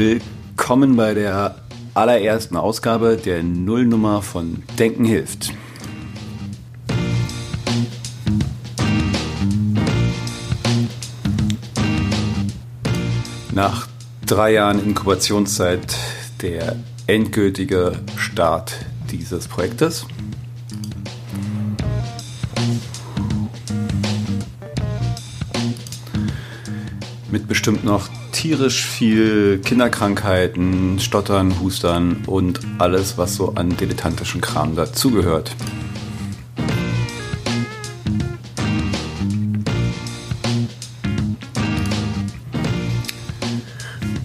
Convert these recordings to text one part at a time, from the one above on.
Willkommen bei der allerersten Ausgabe der Nullnummer von Denken hilft. Nach drei Jahren Inkubationszeit der endgültige Start dieses Projektes. Mit bestimmt noch tierisch viel Kinderkrankheiten, Stottern, Hustern und alles, was so an dilettantischen Kram dazugehört.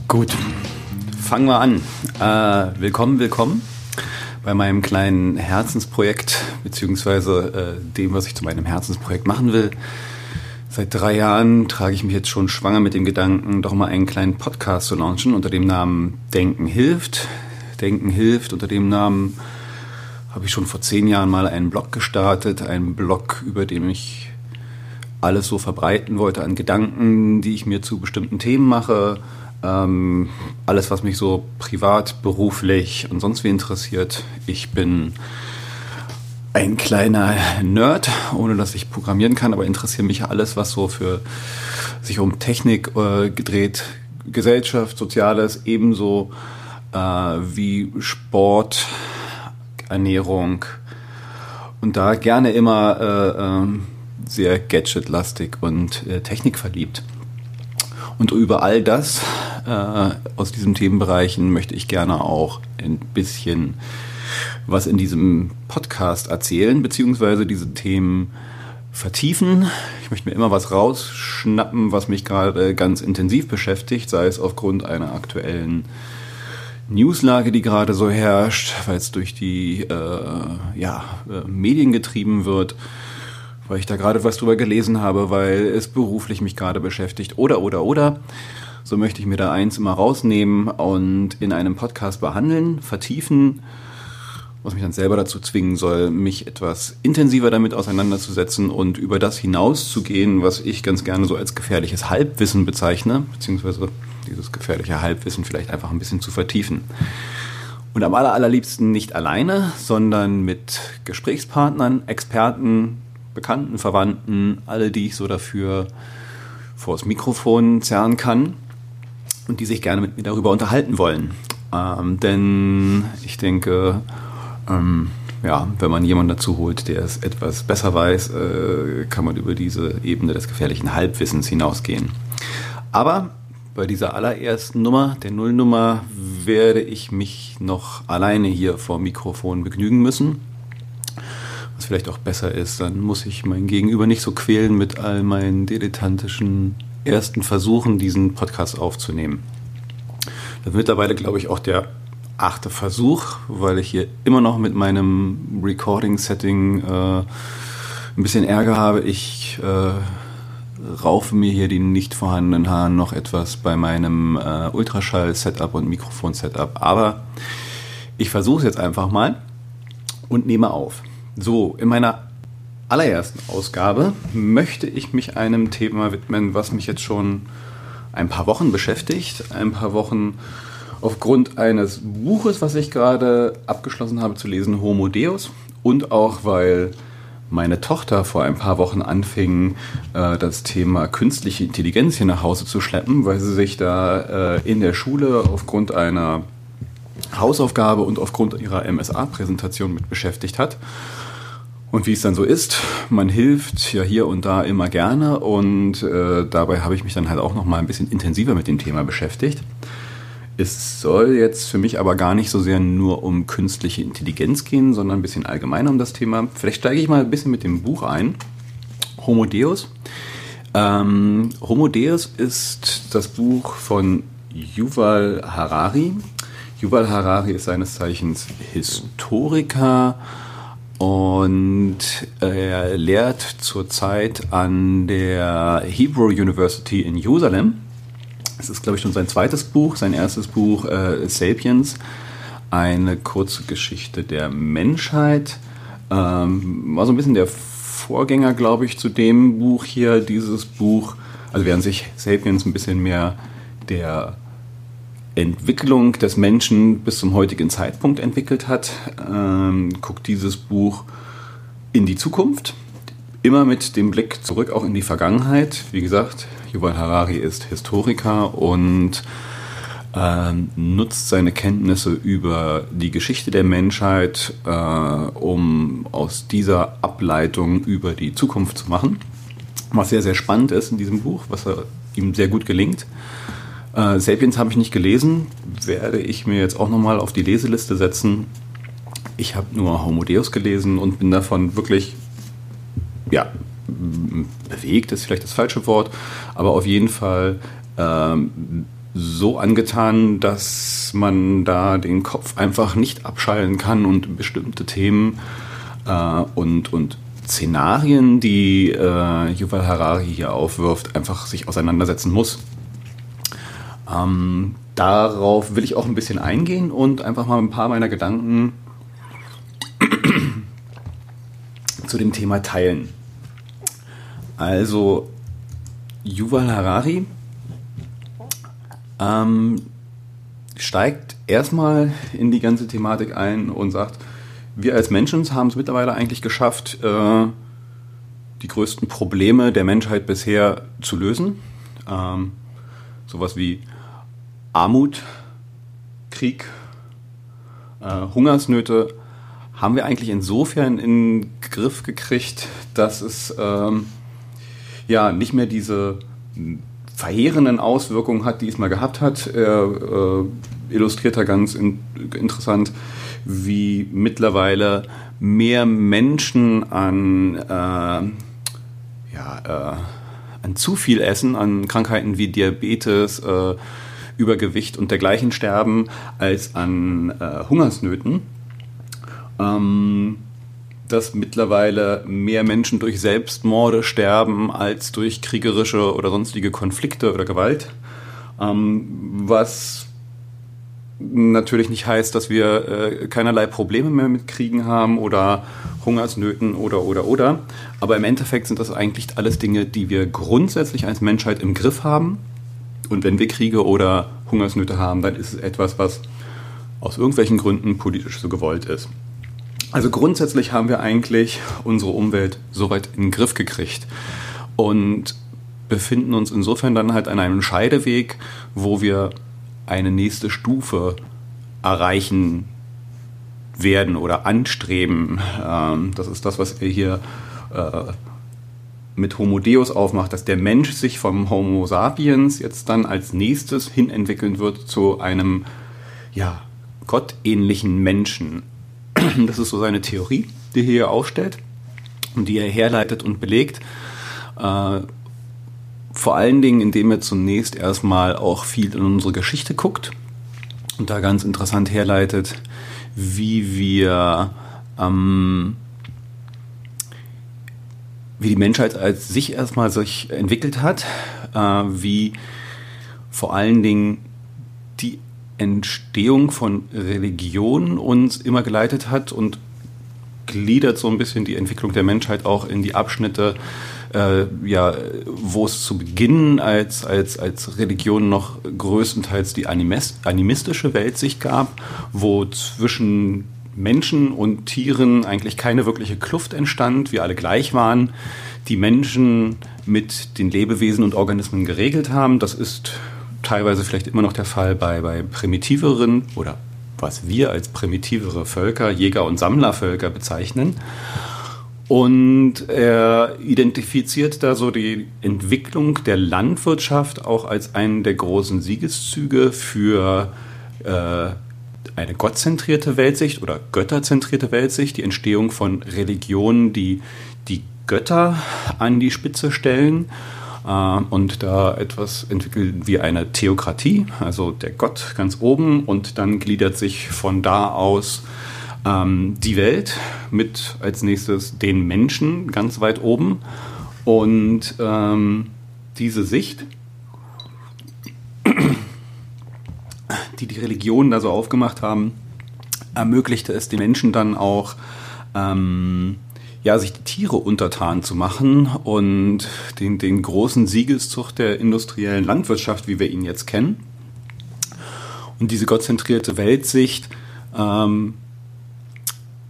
Gut, fangen wir an. Äh, willkommen, willkommen bei meinem kleinen Herzensprojekt, beziehungsweise äh, dem, was ich zu meinem Herzensprojekt machen will. Seit drei Jahren trage ich mich jetzt schon schwanger mit dem Gedanken, doch mal einen kleinen Podcast zu launchen unter dem Namen Denken hilft. Denken hilft unter dem Namen habe ich schon vor zehn Jahren mal einen Blog gestartet, einen Blog, über den ich alles so verbreiten wollte an Gedanken, die ich mir zu bestimmten Themen mache, ähm, alles, was mich so privat, beruflich und sonst wie interessiert. Ich bin ein kleiner Nerd, ohne dass ich programmieren kann, aber interessiert mich alles, was so für sich um Technik äh, gedreht, Gesellschaft, Soziales, ebenso äh, wie Sport, Ernährung und da gerne immer äh, ähm, sehr gadgetlastig und äh, technikverliebt. Und über all das äh, aus diesen Themenbereichen möchte ich gerne auch ein bisschen was in diesem Podcast erzählen, beziehungsweise diese Themen vertiefen. Ich möchte mir immer was rausschnappen, was mich gerade ganz intensiv beschäftigt, sei es aufgrund einer aktuellen Newslage, die gerade so herrscht, weil es durch die äh, ja, äh, Medien getrieben wird, weil ich da gerade was drüber gelesen habe, weil es beruflich mich gerade beschäftigt oder oder oder. So möchte ich mir da eins immer rausnehmen und in einem Podcast behandeln, vertiefen was mich dann selber dazu zwingen soll, mich etwas intensiver damit auseinanderzusetzen und über das hinauszugehen, was ich ganz gerne so als gefährliches Halbwissen bezeichne, beziehungsweise dieses gefährliche Halbwissen vielleicht einfach ein bisschen zu vertiefen. Und am aller, allerliebsten nicht alleine, sondern mit Gesprächspartnern, Experten, Bekannten, Verwandten, alle, die ich so dafür vors Mikrofon zerren kann und die sich gerne mit mir darüber unterhalten wollen. Ähm, denn ich denke, ähm, ja, wenn man jemanden dazu holt, der es etwas besser weiß, äh, kann man über diese Ebene des gefährlichen Halbwissens hinausgehen. Aber bei dieser allerersten Nummer, der Nullnummer, werde ich mich noch alleine hier vor Mikrofon begnügen müssen. Was vielleicht auch besser ist, dann muss ich mein Gegenüber nicht so quälen mit all meinen dilettantischen ersten Versuchen, diesen Podcast aufzunehmen. Das ist mittlerweile, glaube ich, auch der achte Versuch, weil ich hier immer noch mit meinem Recording-Setting äh, ein bisschen Ärger habe. Ich äh, raufe mir hier die nicht vorhandenen Haare noch etwas bei meinem äh, Ultraschall-Setup und Mikrofon-Setup. Aber ich versuche es jetzt einfach mal und nehme auf. So, in meiner allerersten Ausgabe möchte ich mich einem Thema widmen, was mich jetzt schon ein paar Wochen beschäftigt. Ein paar Wochen aufgrund eines Buches, was ich gerade abgeschlossen habe zu lesen, Homo Deus, und auch weil meine Tochter vor ein paar Wochen anfing, äh, das Thema künstliche Intelligenz hier nach Hause zu schleppen, weil sie sich da äh, in der Schule aufgrund einer Hausaufgabe und aufgrund ihrer MSA-Präsentation mit beschäftigt hat. Und wie es dann so ist, man hilft ja hier und da immer gerne und äh, dabei habe ich mich dann halt auch noch mal ein bisschen intensiver mit dem Thema beschäftigt. Es soll jetzt für mich aber gar nicht so sehr nur um künstliche Intelligenz gehen, sondern ein bisschen allgemeiner um das Thema. Vielleicht steige ich mal ein bisschen mit dem Buch ein. Homo Deus. Ähm, Homo Deus ist das Buch von Yuval Harari. Yuval Harari ist seines Zeichens Historiker und er lehrt zurzeit an der Hebrew University in Jerusalem es ist, glaube ich, schon sein zweites Buch, sein erstes Buch äh, Sapiens, eine kurze Geschichte der Menschheit. Ähm, war so ein bisschen der Vorgänger, glaube ich, zu dem Buch hier, dieses Buch. Also während sich Sapiens ein bisschen mehr der Entwicklung des Menschen bis zum heutigen Zeitpunkt entwickelt hat, ähm, guckt dieses Buch in die Zukunft, immer mit dem Blick zurück auch in die Vergangenheit. Wie gesagt, Yuval Harari ist Historiker und äh, nutzt seine Kenntnisse über die Geschichte der Menschheit, äh, um aus dieser Ableitung über die Zukunft zu machen. Was sehr, sehr spannend ist in diesem Buch, was ihm sehr gut gelingt. Äh, Sapiens habe ich nicht gelesen, werde ich mir jetzt auch nochmal auf die Leseliste setzen. Ich habe nur Homo Deus gelesen und bin davon wirklich, ja, bewegt ist vielleicht das falsche Wort, aber auf jeden Fall ähm, so angetan, dass man da den Kopf einfach nicht abschalten kann und bestimmte Themen äh, und, und Szenarien, die äh, Yuval Harari hier aufwirft, einfach sich auseinandersetzen muss. Ähm, darauf will ich auch ein bisschen eingehen und einfach mal ein paar meiner Gedanken zu dem Thema teilen. Also, Yuval Harari ähm, steigt erstmal in die ganze Thematik ein und sagt, wir als Menschen haben es mittlerweile eigentlich geschafft, äh, die größten Probleme der Menschheit bisher zu lösen. Ähm, sowas wie Armut, Krieg, äh, Hungersnöte haben wir eigentlich insofern in den Griff gekriegt, dass es ähm, ja nicht mehr diese verheerenden Auswirkungen hat, die es mal gehabt hat. Er äh, illustriert da ganz in, interessant, wie mittlerweile mehr Menschen an, äh, ja, äh, an zu viel Essen, an Krankheiten wie Diabetes, äh, Übergewicht und dergleichen sterben, als an äh, Hungersnöten. Ähm, dass mittlerweile mehr Menschen durch Selbstmorde sterben als durch kriegerische oder sonstige Konflikte oder Gewalt. Ähm, was natürlich nicht heißt, dass wir äh, keinerlei Probleme mehr mit Kriegen haben oder Hungersnöten oder oder oder. Aber im Endeffekt sind das eigentlich alles Dinge, die wir grundsätzlich als Menschheit im Griff haben und wenn wir Kriege oder Hungersnöte haben, dann ist es etwas, was aus irgendwelchen Gründen politisch so gewollt ist. Also grundsätzlich haben wir eigentlich unsere Umwelt soweit in den Griff gekriegt und befinden uns insofern dann halt an einem Scheideweg, wo wir eine nächste Stufe erreichen werden oder anstreben. Ähm, das ist das, was er hier äh, mit Homo Deus aufmacht, dass der Mensch sich vom Homo sapiens jetzt dann als nächstes hin entwickeln wird zu einem ja, gottähnlichen Menschen. Das ist so seine Theorie, die er hier aufstellt und die er herleitet und belegt. Äh, vor allen Dingen, indem er zunächst erstmal auch viel in unsere Geschichte guckt und da ganz interessant herleitet, wie wir ähm, wie die Menschheit als sich erstmal sich entwickelt hat, äh, wie vor allen Dingen Entstehung von Religion uns immer geleitet hat und gliedert so ein bisschen die Entwicklung der Menschheit auch in die Abschnitte, äh, ja, wo es zu Beginn als, als, als Religion noch größtenteils die animistische Weltsicht gab, wo zwischen Menschen und Tieren eigentlich keine wirkliche Kluft entstand, wir alle gleich waren, die Menschen mit den Lebewesen und Organismen geregelt haben. Das ist teilweise vielleicht immer noch der Fall bei, bei primitiveren oder was wir als primitivere Völker, Jäger- und Sammlervölker bezeichnen. Und er identifiziert da so die Entwicklung der Landwirtschaft auch als einen der großen Siegeszüge für äh, eine gottzentrierte Weltsicht oder götterzentrierte Weltsicht, die Entstehung von Religionen, die die Götter an die Spitze stellen und da etwas entwickeln wie eine Theokratie, also der Gott ganz oben. Und dann gliedert sich von da aus ähm, die Welt mit als nächstes den Menschen ganz weit oben. Und ähm, diese Sicht die die Religionen da so aufgemacht haben, ermöglichte es den Menschen dann auch, ähm, ja, sich die Tiere untertan zu machen und den, den großen Siegeszug der industriellen Landwirtschaft, wie wir ihn jetzt kennen. Und diese gottzentrierte Weltsicht ähm,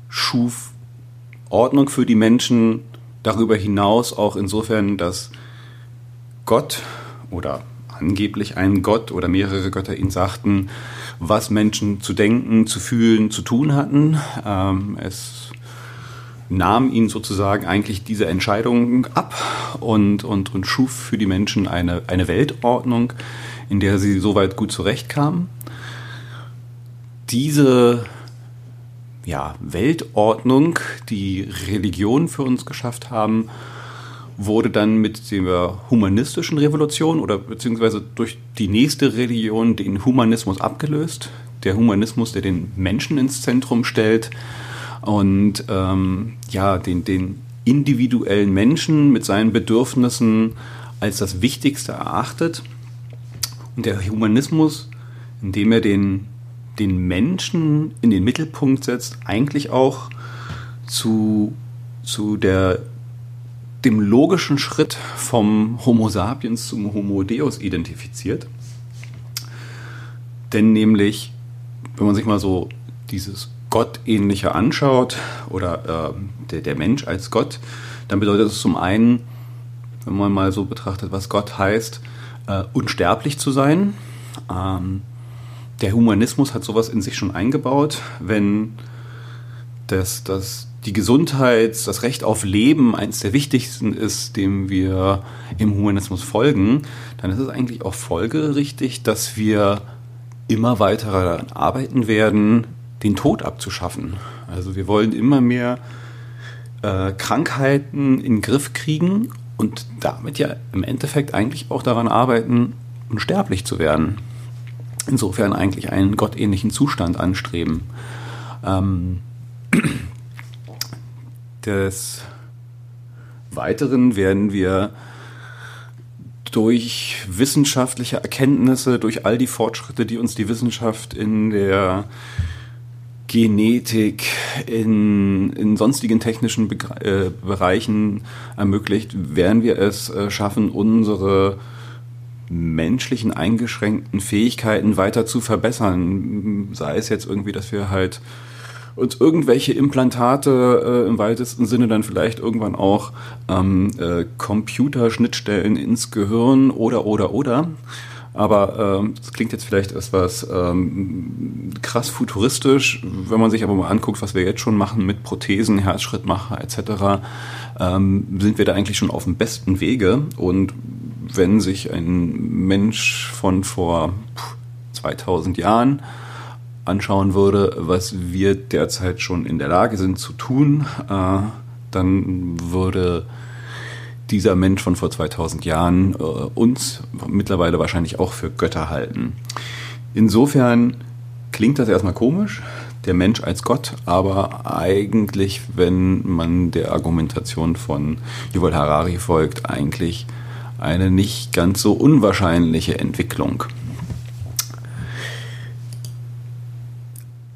schuf Ordnung für die Menschen darüber hinaus auch insofern, dass Gott oder angeblich ein Gott oder mehrere Götter ihnen sagten, was Menschen zu denken, zu fühlen, zu tun hatten. Ähm, es nahm ihnen sozusagen eigentlich diese Entscheidung ab und, und, und schuf für die Menschen eine, eine Weltordnung, in der sie soweit gut zurechtkamen. Diese ja, Weltordnung, die Religion für uns geschafft haben, wurde dann mit der humanistischen Revolution oder beziehungsweise durch die nächste Religion den Humanismus abgelöst. Der Humanismus, der den Menschen ins Zentrum stellt und ähm, ja, den, den individuellen Menschen mit seinen Bedürfnissen als das Wichtigste erachtet. Und der Humanismus, indem er den, den Menschen in den Mittelpunkt setzt, eigentlich auch zu, zu der dem logischen Schritt vom Homo sapiens zum Homo deus identifiziert. Denn nämlich, wenn man sich mal so dieses Gottähnliche anschaut oder äh, der, der Mensch als Gott, dann bedeutet es zum einen, wenn man mal so betrachtet, was Gott heißt, äh, unsterblich zu sein. Ähm, der Humanismus hat sowas in sich schon eingebaut, wenn das, das die Gesundheit, das Recht auf Leben eines der wichtigsten ist, dem wir im Humanismus folgen, dann ist es eigentlich auch folgerichtig, dass wir immer weiter daran arbeiten werden, den Tod abzuschaffen. Also wir wollen immer mehr äh, Krankheiten in den Griff kriegen und damit ja im Endeffekt eigentlich auch daran arbeiten, unsterblich zu werden. Insofern eigentlich einen gottähnlichen Zustand anstreben. Ähm, des Weiteren werden wir durch wissenschaftliche Erkenntnisse, durch all die Fortschritte, die uns die Wissenschaft in der Genetik, in, in sonstigen technischen Be äh, Bereichen ermöglicht, werden wir es äh, schaffen, unsere menschlichen eingeschränkten Fähigkeiten weiter zu verbessern. Sei es jetzt irgendwie, dass wir halt und irgendwelche Implantate äh, im weitesten Sinne dann vielleicht irgendwann auch ähm, äh, Computerschnittstellen ins Gehirn oder oder oder. Aber ähm, das klingt jetzt vielleicht etwas ähm, krass futuristisch, wenn man sich aber mal anguckt, was wir jetzt schon machen mit Prothesen, Herzschrittmacher etc., ähm, sind wir da eigentlich schon auf dem besten Wege. Und wenn sich ein Mensch von vor 2000 Jahren anschauen würde, was wir derzeit schon in der Lage sind zu tun, äh, dann würde dieser Mensch von vor 2000 Jahren äh, uns mittlerweile wahrscheinlich auch für Götter halten. Insofern klingt das erstmal komisch, der Mensch als Gott, aber eigentlich, wenn man der Argumentation von Yuval Harari folgt, eigentlich eine nicht ganz so unwahrscheinliche Entwicklung.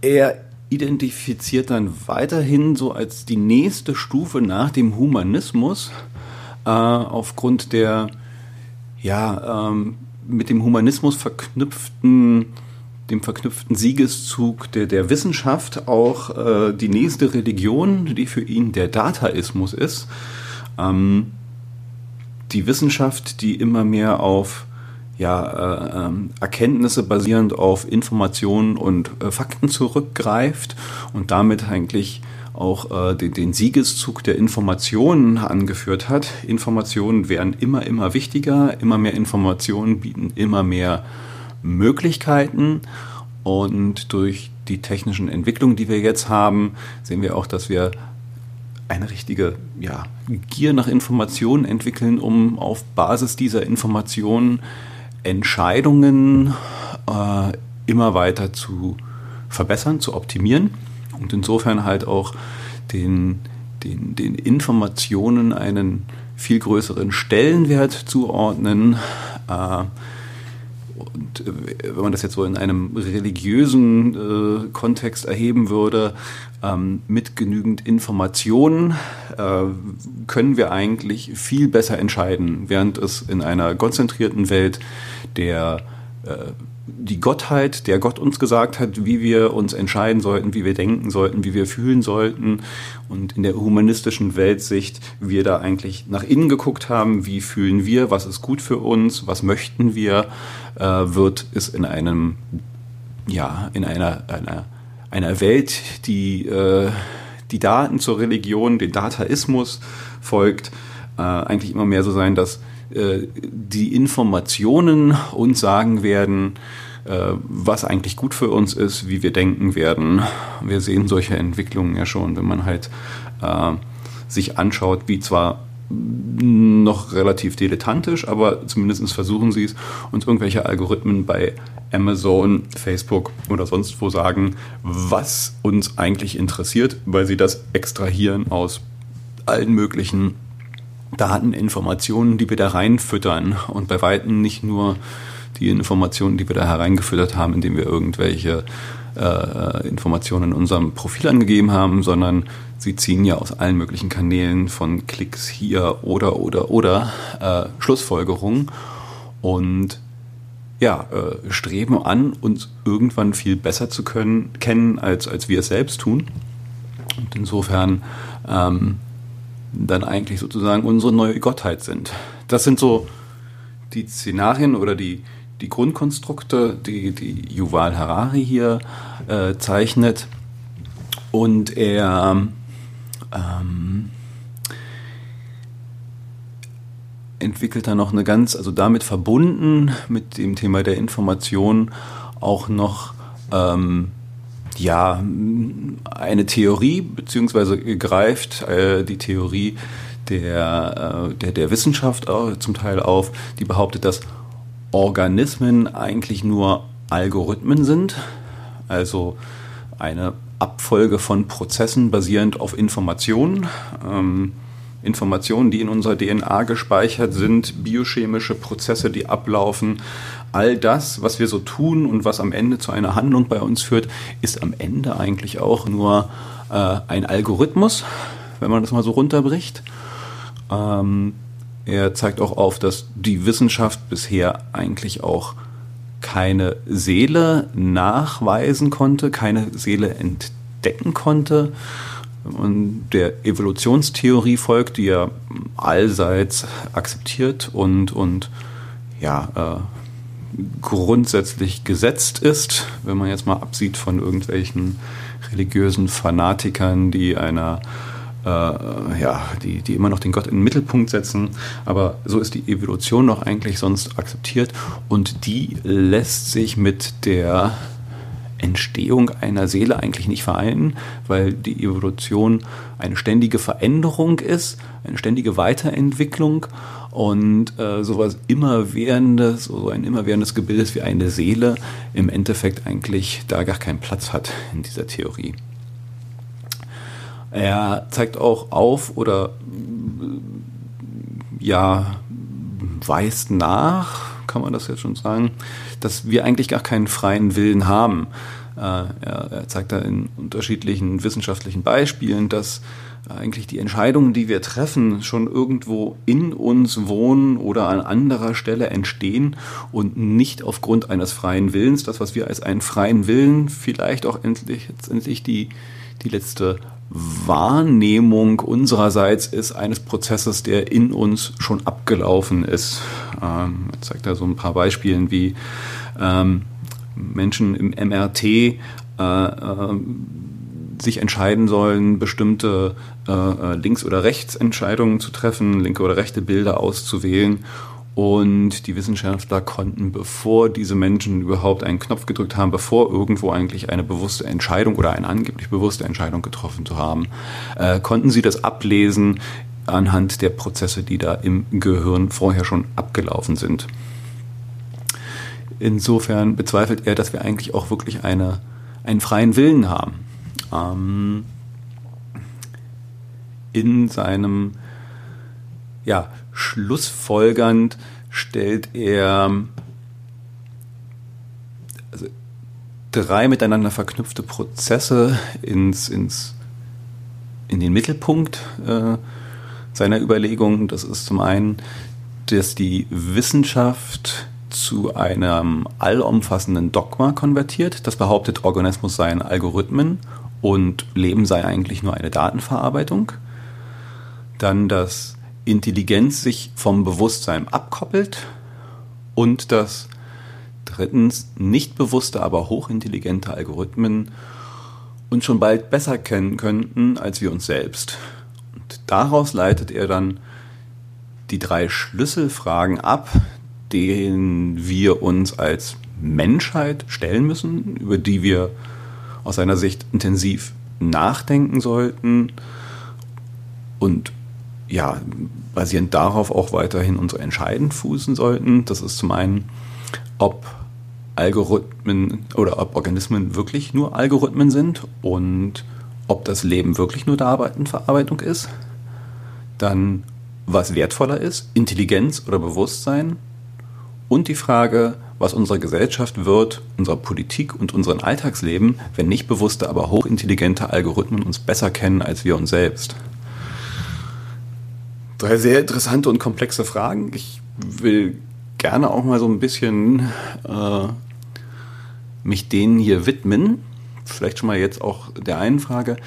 er identifiziert dann weiterhin so als die nächste Stufe nach dem Humanismus äh, aufgrund der ja ähm, mit dem Humanismus verknüpften dem verknüpften Siegeszug der, der Wissenschaft auch äh, die nächste Religion, die für ihn der Dataismus ist. Ähm, die Wissenschaft, die immer mehr auf ja, äh, ähm, Erkenntnisse basierend auf Informationen und äh, Fakten zurückgreift und damit eigentlich auch äh, den, den Siegeszug der Informationen angeführt hat. Informationen werden immer, immer wichtiger, immer mehr Informationen bieten immer mehr Möglichkeiten und durch die technischen Entwicklungen, die wir jetzt haben, sehen wir auch, dass wir eine richtige ja, Gier nach Informationen entwickeln, um auf Basis dieser Informationen Entscheidungen äh, immer weiter zu verbessern, zu optimieren und insofern halt auch den, den, den Informationen einen viel größeren Stellenwert zuordnen. Äh, und äh, wenn man das jetzt so in einem religiösen äh, Kontext erheben würde, ähm, mit genügend Informationen äh, können wir eigentlich viel besser entscheiden, während es in einer konzentrierten Welt der äh, die Gottheit, der Gott uns gesagt hat, wie wir uns entscheiden sollten, wie wir denken sollten, wie wir fühlen sollten. Und in der humanistischen Weltsicht wir da eigentlich nach innen geguckt haben, wie fühlen wir, was ist gut für uns, was möchten wir, äh, wird es in einem, ja, in einer, einer, einer Welt, die äh, die Daten zur Religion, den Dataismus folgt, äh, eigentlich immer mehr so sein, dass die Informationen uns sagen werden, äh, was eigentlich gut für uns ist, wie wir denken werden. Wir sehen solche Entwicklungen ja schon, wenn man halt äh, sich anschaut, wie zwar noch relativ dilettantisch, aber zumindest versuchen sie es, uns irgendwelche Algorithmen bei Amazon, Facebook oder sonst wo sagen, was uns eigentlich interessiert, weil sie das extrahieren aus allen möglichen Daten, Informationen, die wir da reinfüttern und bei Weitem nicht nur die Informationen, die wir da hereingefüttert haben, indem wir irgendwelche äh, Informationen in unserem Profil angegeben haben, sondern sie ziehen ja aus allen möglichen Kanälen von Klicks hier oder oder oder äh, Schlussfolgerungen und ja, äh, streben an, uns irgendwann viel besser zu können, kennen, als, als wir es selbst tun. Und insofern ähm, dann eigentlich sozusagen unsere neue Gottheit sind. Das sind so die Szenarien oder die, die Grundkonstrukte, die, die Yuval Harari hier äh, zeichnet. Und er ähm, entwickelt da noch eine ganz, also damit verbunden mit dem Thema der Information auch noch ähm, ja, eine Theorie, beziehungsweise greift äh, die Theorie der, äh, der, der Wissenschaft zum Teil auf, die behauptet, dass Organismen eigentlich nur Algorithmen sind, also eine Abfolge von Prozessen basierend auf Informationen. Ähm, Informationen, die in unserer DNA gespeichert sind, biochemische Prozesse, die ablaufen, all das, was wir so tun und was am Ende zu einer Handlung bei uns führt, ist am Ende eigentlich auch nur äh, ein Algorithmus, wenn man das mal so runterbricht. Ähm, er zeigt auch auf, dass die Wissenschaft bisher eigentlich auch keine Seele nachweisen konnte, keine Seele entdecken konnte und der Evolutionstheorie folgt, die ja allseits akzeptiert und, und ja, äh, grundsätzlich gesetzt ist, wenn man jetzt mal absieht von irgendwelchen religiösen Fanatikern, die einer äh, ja, die, die immer noch den Gott in den Mittelpunkt setzen. Aber so ist die Evolution noch eigentlich sonst akzeptiert und die lässt sich mit der Entstehung einer Seele eigentlich nicht vereinen, weil die Evolution eine ständige Veränderung ist, eine ständige Weiterentwicklung und äh, sowas immerwährendes, so ein immerwährendes Gebildes wie eine Seele im Endeffekt eigentlich da gar keinen Platz hat in dieser Theorie. Er zeigt auch auf oder ja weist nach, kann man das jetzt schon sagen, dass wir eigentlich gar keinen freien Willen haben. Äh, er, zeigt da in unterschiedlichen wissenschaftlichen Beispielen, dass eigentlich die Entscheidungen, die wir treffen, schon irgendwo in uns wohnen oder an anderer Stelle entstehen und nicht aufgrund eines freien Willens. Das, was wir als einen freien Willen vielleicht auch endlich, letztendlich die, die letzte Wahrnehmung unsererseits ist eines Prozesses, der in uns schon abgelaufen ist. Ähm, er zeigt da so ein paar Beispielen, wie ähm, Menschen im MRT äh, äh, sich entscheiden sollen, bestimmte äh, äh, Links- oder Rechtsentscheidungen zu treffen, linke oder rechte Bilder auszuwählen. Und die Wissenschaftler konnten, bevor diese Menschen überhaupt einen Knopf gedrückt haben, bevor irgendwo eigentlich eine bewusste Entscheidung oder eine angeblich bewusste Entscheidung getroffen zu haben, äh, konnten sie das ablesen anhand der Prozesse, die da im Gehirn vorher schon abgelaufen sind. Insofern bezweifelt er, dass wir eigentlich auch wirklich eine, einen freien Willen haben. Ähm, in seinem ja, schlussfolgernd stellt er also drei miteinander verknüpfte Prozesse ins, ins, in den Mittelpunkt äh, seiner Überlegungen. Das ist zum einen, dass die Wissenschaft zu einem allumfassenden Dogma konvertiert, das behauptet, Organismus seien Algorithmen und Leben sei eigentlich nur eine Datenverarbeitung. Dann, dass Intelligenz sich vom Bewusstsein abkoppelt und dass drittens nicht bewusste, aber hochintelligente Algorithmen uns schon bald besser kennen könnten als wir uns selbst. Und daraus leitet er dann die drei Schlüsselfragen ab, denen wir uns als Menschheit stellen müssen, über die wir aus seiner Sicht intensiv nachdenken sollten und ja, basierend darauf auch weiterhin unsere Entscheidungen fußen sollten. Das ist zum einen, ob Algorithmen oder ob Organismen wirklich nur Algorithmen sind und ob das Leben wirklich nur Datenverarbeitung ist. Dann, was wertvoller ist, Intelligenz oder Bewusstsein. Und die Frage, was unsere Gesellschaft wird, unserer Politik und unserem Alltagsleben, wenn nicht bewusste, aber hochintelligente Algorithmen uns besser kennen als wir uns selbst. Drei sehr interessante und komplexe Fragen. Ich will gerne auch mal so ein bisschen äh, mich denen hier widmen. Vielleicht schon mal jetzt auch der einen Frage.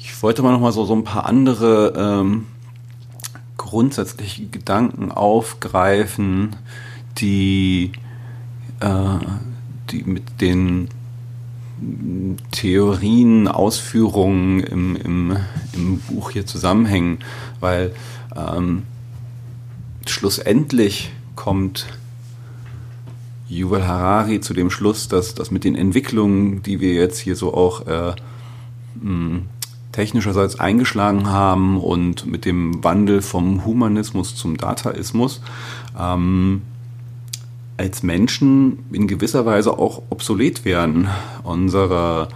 Ich wollte mal noch mal so, so ein paar andere ähm, grundsätzliche Gedanken aufgreifen, die, äh, die mit den Theorien, Ausführungen im, im, im Buch hier zusammenhängen, weil ähm, schlussendlich kommt Yuval Harari zu dem Schluss, dass das mit den Entwicklungen, die wir jetzt hier so auch äh, mh, technischerseits eingeschlagen haben und mit dem Wandel vom Humanismus zum Dataismus, ähm, als Menschen in gewisser Weise auch obsolet werden. Unsere,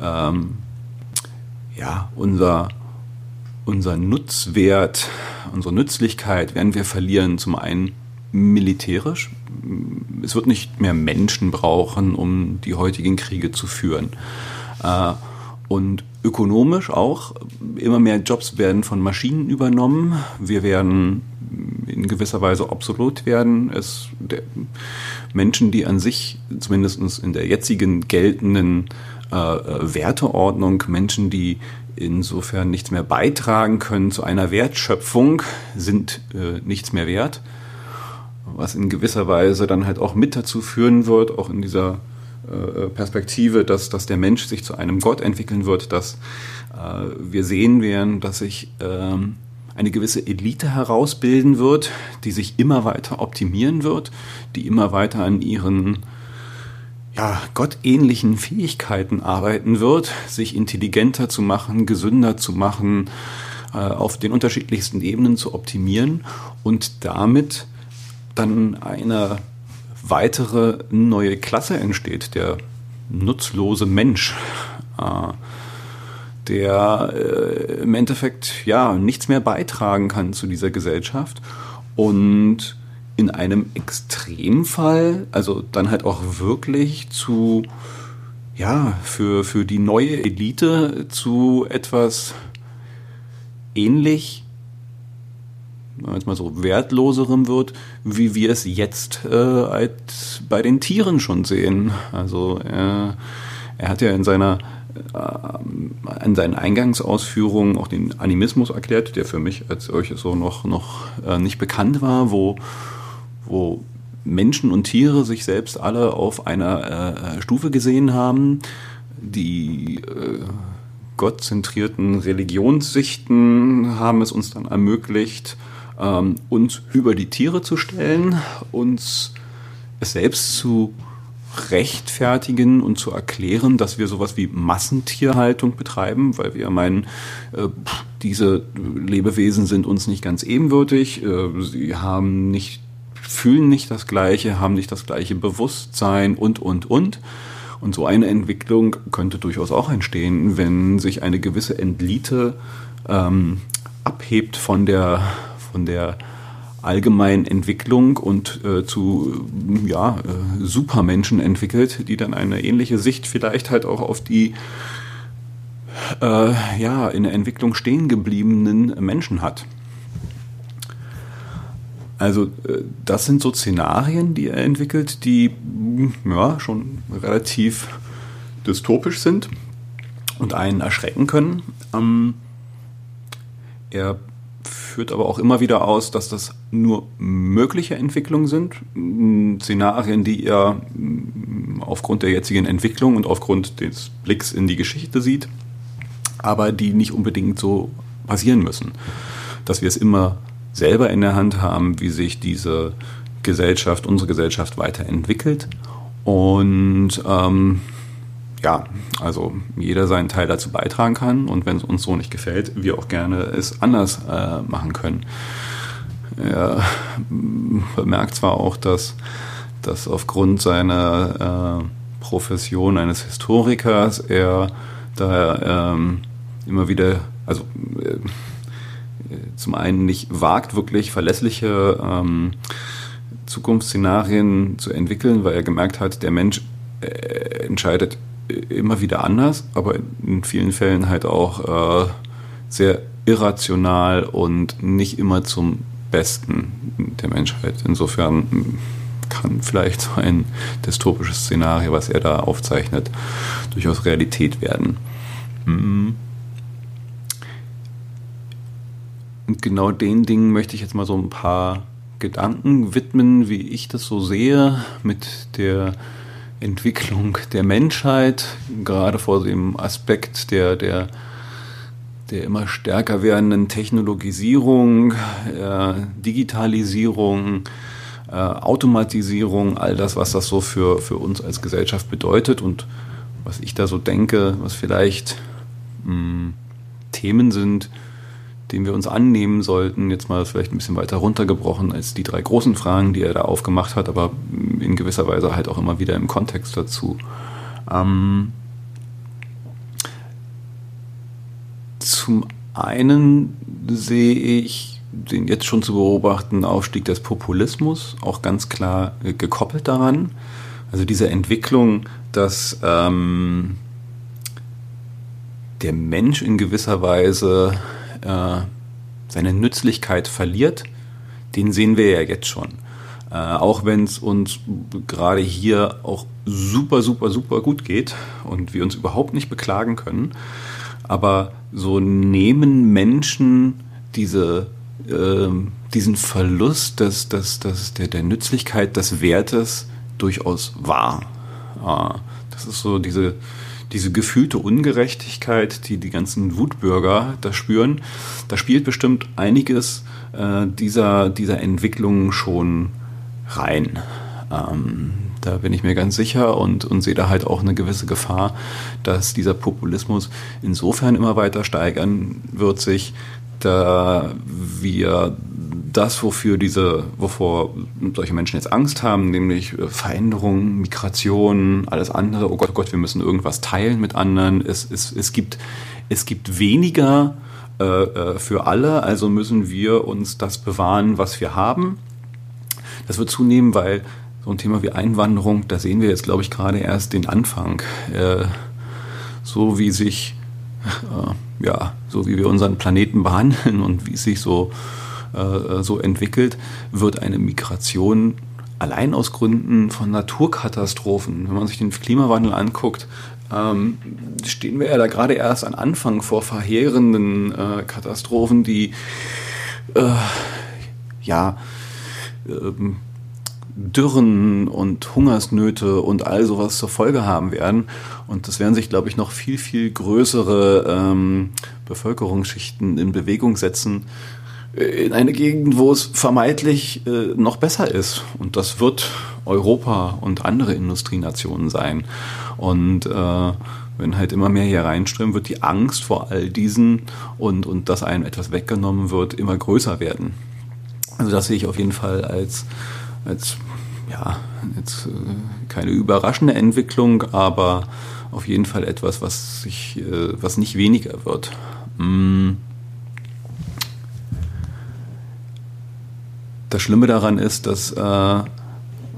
ähm, ja, unser, unser Nutzwert, unsere Nützlichkeit werden wir verlieren. Zum einen militärisch. Es wird nicht mehr Menschen brauchen, um die heutigen Kriege zu führen. Äh, und ökonomisch auch. Immer mehr Jobs werden von Maschinen übernommen. Wir werden in gewisser Weise obsolet werden. Es, der, Menschen, die an sich, zumindest in der jetzigen geltenden äh, äh, Werteordnung, Menschen, die insofern nichts mehr beitragen können zu einer Wertschöpfung, sind äh, nichts mehr wert. Was in gewisser Weise dann halt auch mit dazu führen wird, auch in dieser äh, Perspektive, dass, dass der Mensch sich zu einem Gott entwickeln wird, dass äh, wir sehen werden, dass sich ähm, eine gewisse Elite herausbilden wird, die sich immer weiter optimieren wird, die immer weiter an ihren ja, gottähnlichen Fähigkeiten arbeiten wird, sich intelligenter zu machen, gesünder zu machen, äh, auf den unterschiedlichsten Ebenen zu optimieren und damit dann eine weitere neue Klasse entsteht, der nutzlose Mensch. Äh, der äh, im Endeffekt ja nichts mehr beitragen kann zu dieser Gesellschaft und in einem Extremfall, also dann halt auch wirklich zu ja, für, für die neue Elite zu etwas ähnlich, jetzt mal so wertloserem wird, wie wir es jetzt äh, bei den Tieren schon sehen. Also äh, er hat ja in seiner äh, an seinen Eingangsausführungen auch den Animismus erklärt, der für mich als solches so noch, noch äh, nicht bekannt war, wo, wo Menschen und Tiere sich selbst alle auf einer äh, Stufe gesehen haben. Die äh, gottzentrierten Religionssichten haben es uns dann ermöglicht, ähm, uns über die Tiere zu stellen, uns es selbst zu rechtfertigen und zu erklären, dass wir sowas wie Massentierhaltung betreiben, weil wir meinen, äh, diese Lebewesen sind uns nicht ganz ebenwürdig, äh, sie haben nicht, fühlen nicht das Gleiche, haben nicht das gleiche Bewusstsein und, und, und. Und so eine Entwicklung könnte durchaus auch entstehen, wenn sich eine gewisse Endlite ähm, abhebt von der, von der allgemeinen Entwicklung und äh, zu ja, äh, Supermenschen entwickelt, die dann eine ähnliche Sicht vielleicht halt auch auf die äh, ja, in der Entwicklung stehen gebliebenen Menschen hat. Also äh, das sind so Szenarien, die er entwickelt, die mm, ja schon relativ dystopisch sind und einen erschrecken können. Ähm, er führt aber auch immer wieder aus, dass das nur mögliche Entwicklungen sind, mm, Szenarien, die er mm, aufgrund der jetzigen Entwicklung und aufgrund des Blicks in die Geschichte sieht, aber die nicht unbedingt so passieren müssen. Dass wir es immer selber in der Hand haben, wie sich diese Gesellschaft, unsere Gesellschaft weiterentwickelt und ähm, ja, also jeder seinen Teil dazu beitragen kann und wenn es uns so nicht gefällt, wir auch gerne es anders äh, machen können. Er bemerkt zwar auch, dass, dass aufgrund seiner äh, Profession eines Historikers er da ähm, immer wieder, also äh, zum einen nicht wagt, wirklich verlässliche ähm, Zukunftsszenarien zu entwickeln, weil er gemerkt hat, der Mensch äh, entscheidet immer wieder anders, aber in vielen Fällen halt auch äh, sehr irrational und nicht immer zum Besten der Menschheit. Insofern kann vielleicht so ein dystopisches Szenario, was er da aufzeichnet, durchaus Realität werden. Mhm. Und genau den Dingen möchte ich jetzt mal so ein paar Gedanken widmen, wie ich das so sehe, mit der Entwicklung der Menschheit, gerade vor dem Aspekt der, der, der immer stärker werdenden Technologisierung, äh, Digitalisierung, äh, Automatisierung, all das, was das so für, für uns als Gesellschaft bedeutet und was ich da so denke, was vielleicht mh, hm, Themen sind, den wir uns annehmen sollten, jetzt mal vielleicht ein bisschen weiter runtergebrochen als die drei großen Fragen, die er da aufgemacht hat, aber in gewisser Weise halt auch immer wieder im Kontext dazu. Ähm zum einen sehe ich den jetzt schon zu beobachten Aufstieg des Populismus auch ganz klar äh, gekoppelt daran. Also diese Entwicklung, dass ähm, der Mensch in gewisser Weise äh, seine Nützlichkeit verliert, den sehen wir ja jetzt schon. Äh, auch wenn es uns gerade hier auch super, super, super gut geht und wir uns überhaupt nicht beklagen können. Aber so nehmen Menschen diese, äh, diesen Verlust des, des, des, der, der Nützlichkeit des Wertes durchaus wahr. Äh, das ist so diese, diese gefühlte Ungerechtigkeit, die die ganzen Wutbürger da spüren, da spielt bestimmt einiges äh, dieser, dieser Entwicklung schon rein. Ähm, da bin ich mir ganz sicher und, und sehe da halt auch eine gewisse Gefahr, dass dieser Populismus insofern immer weiter steigern wird sich, wir das, wofür diese, wovor solche Menschen jetzt Angst haben, nämlich äh, Veränderungen, Migration, alles andere. Oh Gott, oh Gott, wir müssen irgendwas teilen mit anderen. Es, es, es, gibt, es gibt weniger äh, äh, für alle, also müssen wir uns das bewahren, was wir haben. Das wird zunehmen, weil so ein Thema wie Einwanderung, da sehen wir jetzt, glaube ich, gerade erst den Anfang. Äh, so wie sich, äh, ja, so wie wir unseren Planeten behandeln und wie es sich so äh, so entwickelt, wird eine Migration allein aus Gründen von Naturkatastrophen, wenn man sich den Klimawandel anguckt, ähm, stehen wir ja da gerade erst am Anfang vor verheerenden äh, Katastrophen, die äh, ja ähm, Dürren und Hungersnöte und all sowas zur Folge haben werden. Und das werden sich, glaube ich, noch viel, viel größere ähm, Bevölkerungsschichten in Bewegung setzen, in eine Gegend, wo es vermeintlich äh, noch besser ist. Und das wird Europa und andere Industrienationen sein. Und äh, wenn halt immer mehr hier reinströmen, wird die Angst vor all diesen und, und dass einem etwas weggenommen wird, immer größer werden. Also das sehe ich auf jeden Fall als, als ja, jetzt äh, keine überraschende Entwicklung, aber auf jeden Fall etwas, was sich, äh, was nicht weniger wird. Mm. das Schlimme daran ist, dass, äh,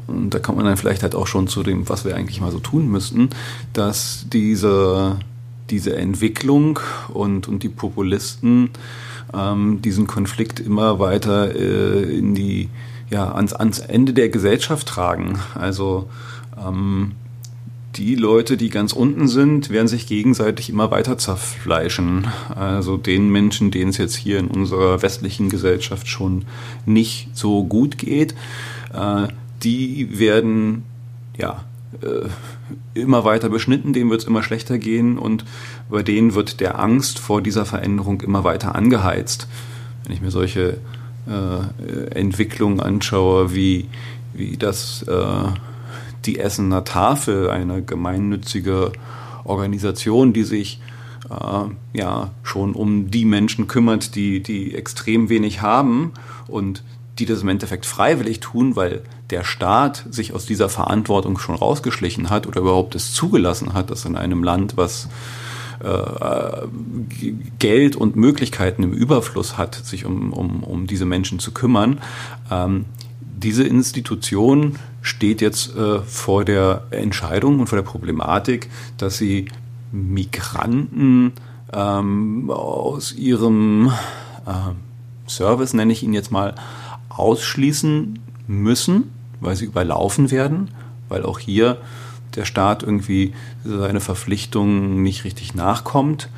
und da kommt man dann vielleicht halt auch schon zu dem, was wir eigentlich mal so tun müssten, dass diese, diese Entwicklung und, und die Populisten ähm, diesen Konflikt immer weiter äh, in die, ja, ans, ans Ende der Gesellschaft tragen. Also ähm, die Leute, die ganz unten sind, werden sich gegenseitig immer weiter zerfleischen. Also den Menschen, denen es jetzt hier in unserer westlichen Gesellschaft schon nicht so gut geht, äh, die werden ja äh, immer weiter beschnitten, denen wird es immer schlechter gehen und bei denen wird der Angst vor dieser Veränderung immer weiter angeheizt. Wenn ich mir solche Entwicklungen anschaue, wie, wie das äh, die Essener Tafel, eine gemeinnützige Organisation, die sich äh, ja schon um die Menschen kümmert, die, die extrem wenig haben und die das im Endeffekt freiwillig tun, weil der Staat sich aus dieser Verantwortung schon rausgeschlichen hat oder überhaupt es zugelassen hat, dass in einem Land, was äh, Geld und Möglichkeiten im Überfluss hat, sich um, um, um diese Menschen zu kümmern, ähm, diese Institution steht jetzt äh, vor der Entscheidung und vor der Problematik, dass sie Migranten ähm, aus ihrem äh, Service, nenne ich ihn jetzt mal, ausschließen müssen, weil sie überlaufen werden, weil auch hier der Staat irgendwie seine Verpflichtungen nicht richtig nachkommt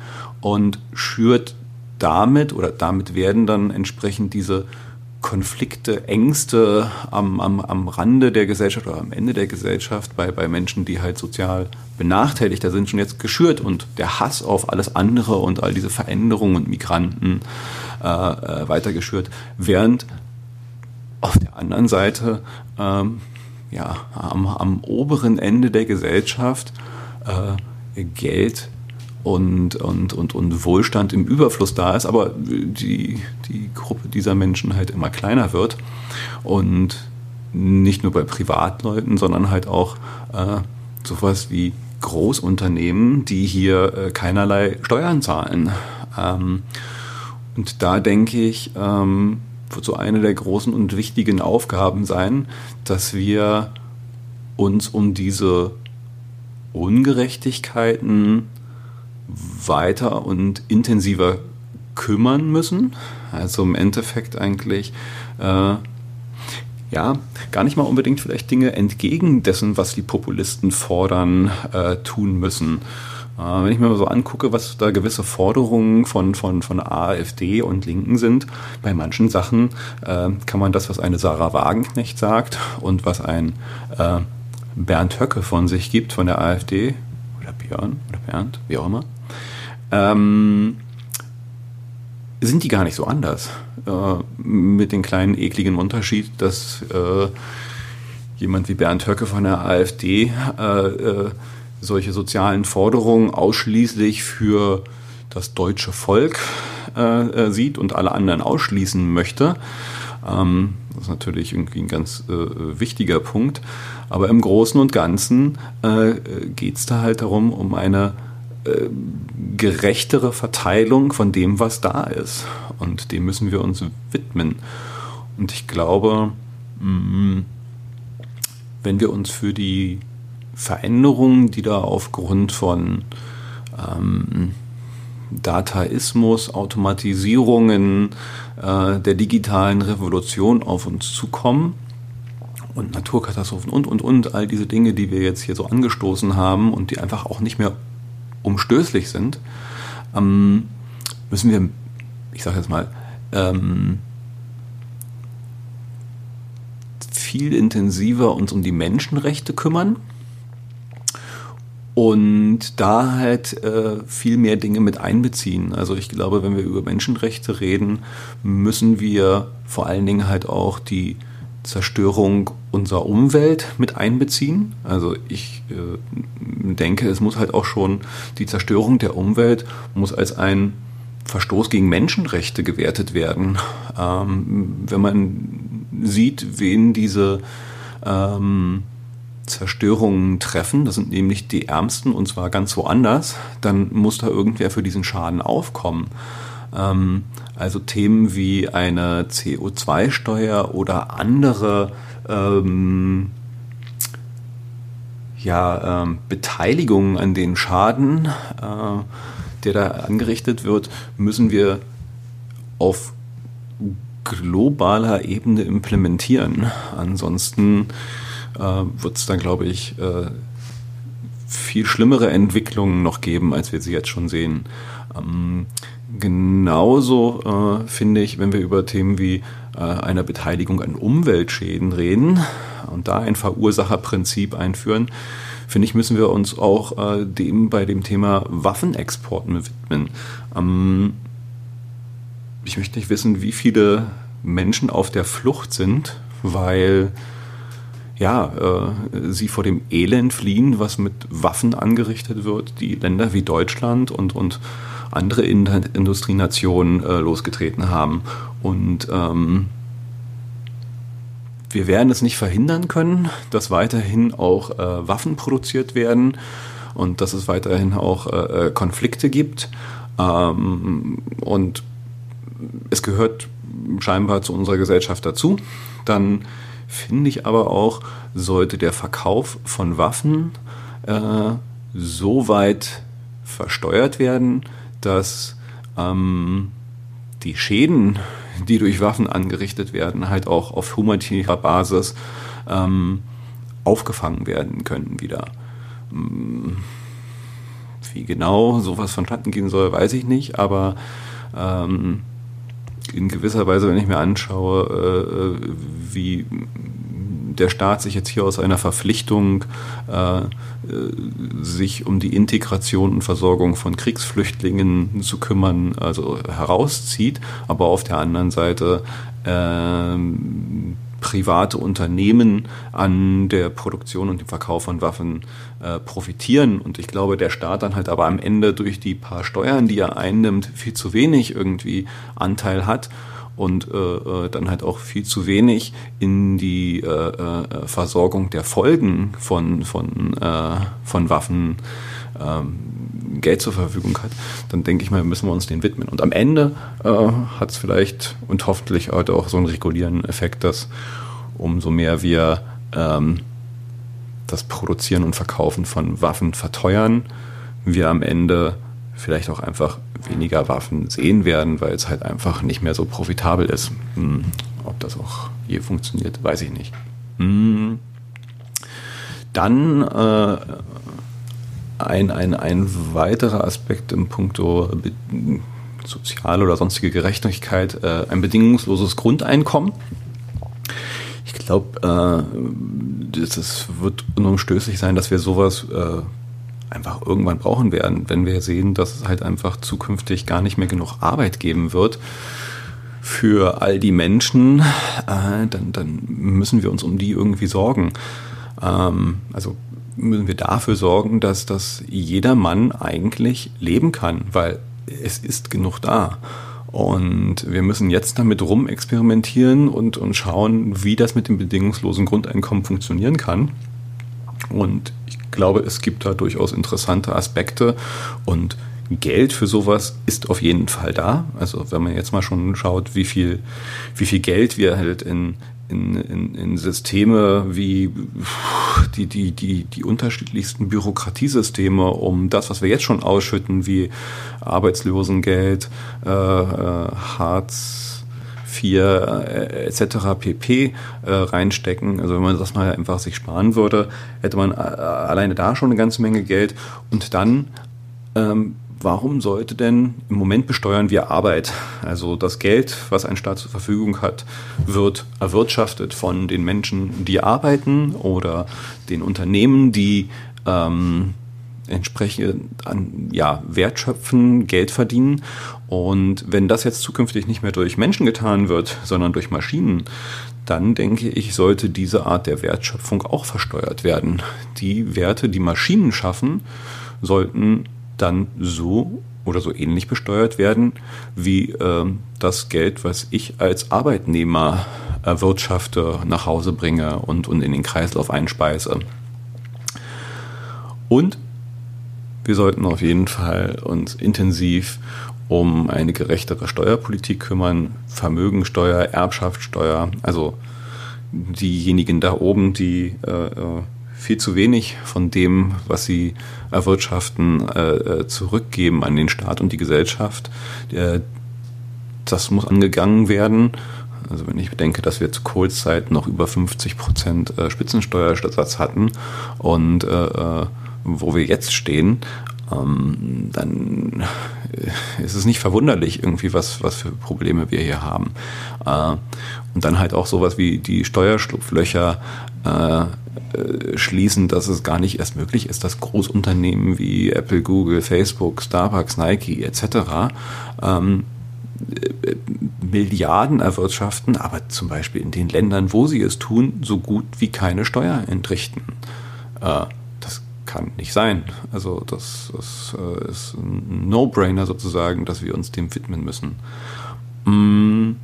und schürt damit oder damit werden dann entsprechend diese Konflikte, Ängste am, am, am Rande der Gesellschaft oder am Ende der Gesellschaft bei, bei Menschen, die halt sozial benachteiligter sind, schon jetzt geschürt. Und der Hass auf alles andere und all diese Veränderungen und Migranten äh, äh, weitergeschürt, während auf der anderen Seite ähm, ja, am, am oberen Ende der Gesellschaft äh, Geld und, und, und, und Wohlstand im Überfluss da ist, aber die, die Gruppe dieser Menschen halt immer kleiner wird. Und nicht nur bei Privatleuten, sondern halt auch äh, sowas wie Großunternehmen, die hier äh, keinerlei Steuern zahlen. Ähm, und da denke ich, ähm, wird so eine der großen und wichtigen Aufgaben sein, dass wir uns um diese Ungerechtigkeiten weiter und intensiver kümmern müssen. Also im Endeffekt eigentlich äh, ja, gar nicht mal unbedingt vielleicht Dinge entgegen dessen, was die Populisten fordern, äh, tun müssen. Äh, wenn ich mir mal so angucke, was da gewisse Forderungen von, von, von AfD und Linken sind, bei manchen Sachen äh, kann man das, was eine Sarah Wagenknecht sagt und was ein äh, Bernd Höcke von sich gibt von der AfD, oder Björn, oder Bernd, wie auch immer, ähm, sind die gar nicht so anders. Äh, mit dem kleinen ekligen Unterschied, dass äh, jemand wie Bernd Höcke von der AfD äh, solche sozialen Forderungen ausschließlich für das deutsche Volk äh, äh, sieht und alle anderen ausschließen möchte. Ähm, das ist natürlich irgendwie ein ganz äh, wichtiger Punkt. Aber im Großen und Ganzen äh, geht es da halt darum, um eine äh, gerechtere Verteilung von dem, was da ist. Und dem müssen wir uns widmen. Und ich glaube, mm, wenn wir uns für die Veränderungen, die da aufgrund von ähm, Dataismus, Automatisierungen äh, der digitalen Revolution auf uns zukommen und Naturkatastrophen und, und, und, all diese Dinge, die wir jetzt hier so angestoßen haben und die einfach auch nicht mehr umstößlich sind, ähm, müssen wir, ich sage jetzt mal, ähm, viel intensiver uns um die Menschenrechte kümmern und da halt äh, viel mehr Dinge mit einbeziehen. Also ich glaube, wenn wir über Menschenrechte reden, müssen wir vor allen Dingen halt auch die Zerstörung unserer Umwelt mit einbeziehen. Also ich äh, denke, es muss halt auch schon die Zerstörung der Umwelt muss als ein Verstoß gegen Menschenrechte gewertet werden. Ähm, wenn man sieht, wen diese ähm, Zerstörungen treffen, das sind nämlich die Ärmsten und zwar ganz woanders, dann muss da irgendwer für diesen Schaden aufkommen. Ähm, also Themen wie eine CO2-Steuer oder andere ähm, ja, ähm, Beteiligungen an den Schaden, äh, der da angerichtet wird, müssen wir auf globaler Ebene implementieren. Ansonsten wird es dann, glaube ich, äh, viel schlimmere Entwicklungen noch geben, als wir sie jetzt schon sehen. Ähm, genauso äh, finde ich, wenn wir über Themen wie äh, einer Beteiligung an Umweltschäden reden und da ein Verursacherprinzip einführen, finde ich, müssen wir uns auch äh, dem bei dem Thema Waffenexporten widmen. Ähm, ich möchte nicht wissen, wie viele Menschen auf der Flucht sind, weil ja, äh, sie vor dem Elend fliehen, was mit Waffen angerichtet wird, die Länder wie Deutschland und, und andere Industrienationen äh, losgetreten haben. Und ähm, wir werden es nicht verhindern können, dass weiterhin auch äh, Waffen produziert werden und dass es weiterhin auch äh, äh Konflikte gibt. Ähm, und es gehört scheinbar zu unserer Gesellschaft dazu. Dann finde ich aber auch, sollte der Verkauf von Waffen äh, so weit versteuert werden, dass ähm, die Schäden, die durch Waffen angerichtet werden, halt auch auf humanitärer Basis ähm, aufgefangen werden können wieder. Wie genau sowas vonstatten gehen soll, weiß ich nicht, aber ähm, in gewisser Weise, wenn ich mir anschaue, äh, wie der Staat sich jetzt hier aus einer Verpflichtung, äh, sich um die Integration und Versorgung von Kriegsflüchtlingen zu kümmern, also herauszieht, aber auf der anderen Seite äh, private Unternehmen an der Produktion und dem Verkauf von Waffen äh, profitieren. Und ich glaube, der Staat dann halt aber am Ende durch die paar Steuern, die er einnimmt, viel zu wenig irgendwie Anteil hat und äh, äh dann halt auch viel zu wenig in die äh, äh, Versorgung der Folgen von, von, äh, von Waffen ähm, Geld zur Verfügung hat, dann denke ich mal, müssen wir uns den widmen. Und am Ende äh, hat es vielleicht und hoffentlich heute auch so einen regulierenden Effekt, dass umso mehr wir ähm, das Produzieren und Verkaufen von Waffen verteuern, wir am Ende vielleicht auch einfach weniger Waffen sehen werden, weil es halt einfach nicht mehr so profitabel ist. Hm, ob das auch je funktioniert, weiß ich nicht. Hm. Dann äh, ein, ein, ein weiterer Aspekt im Puncto soziale oder sonstige Gerechtigkeit, äh, ein bedingungsloses Grundeinkommen. Ich glaube, äh, es wird unumstößlich sein, dass wir sowas äh, einfach irgendwann brauchen werden, wenn wir sehen, dass es halt einfach zukünftig gar nicht mehr genug Arbeit geben wird für all die Menschen, äh, dann, dann müssen wir uns um die irgendwie sorgen. Ähm, also müssen wir dafür sorgen, dass, dass jeder Mann eigentlich leben kann, weil es ist genug da. Und wir müssen jetzt damit rumexperimentieren und, und schauen, wie das mit dem bedingungslosen Grundeinkommen funktionieren kann. Und ich glaube, es gibt da durchaus interessante Aspekte und Geld für sowas ist auf jeden Fall da. Also wenn man jetzt mal schon schaut, wie viel, wie viel Geld wir halt in, in, in, in Systeme wie die, die, die, die unterschiedlichsten Bürokratiesysteme, um das, was wir jetzt schon ausschütten, wie Arbeitslosengeld, äh, äh, Hartz IV äh, etc. pp. Äh, reinstecken. Also wenn man das mal einfach sich sparen würde, hätte man äh, alleine da schon eine ganze Menge Geld und dann ähm, warum sollte denn im Moment besteuern wir Arbeit? Also das Geld, was ein Staat zur Verfügung hat, wird erwirtschaftet von den Menschen, die arbeiten oder den Unternehmen, die ähm, entsprechend an ja, Wert schöpfen, Geld verdienen. Und wenn das jetzt zukünftig nicht mehr durch Menschen getan wird, sondern durch Maschinen, dann denke ich, sollte diese Art der Wertschöpfung auch versteuert werden. Die Werte, die Maschinen schaffen, sollten dann so oder so ähnlich besteuert werden wie äh, das Geld, was ich als Arbeitnehmer erwirtschafte, nach Hause bringe und, und in den Kreislauf einspeise. Und wir sollten auf jeden Fall uns intensiv um eine gerechtere Steuerpolitik kümmern, Vermögensteuer, Erbschaftssteuer, also diejenigen da oben, die äh, äh viel zu wenig von dem, was sie erwirtschaften, äh, äh, zurückgeben an den Staat und die Gesellschaft. Der, das muss angegangen werden. Also wenn ich bedenke, dass wir zu Kohls Zeit noch über 50 Prozent äh, Spitzensteuersatz hatten und äh, äh, wo wir jetzt stehen, ähm, dann ist es nicht verwunderlich irgendwie, was, was für Probleme wir hier haben. Und dann halt auch sowas wie die Steuerschlupflöcher äh, schließen, dass es gar nicht erst möglich ist, dass Großunternehmen wie Apple, Google, Facebook, Starbucks, Nike etc. Ähm, äh, Milliarden erwirtschaften, aber zum Beispiel in den Ländern, wo sie es tun, so gut wie keine Steuer entrichten. Äh, das kann nicht sein. Also das, das äh, ist ein No-Brainer sozusagen, dass wir uns dem widmen müssen. Mm.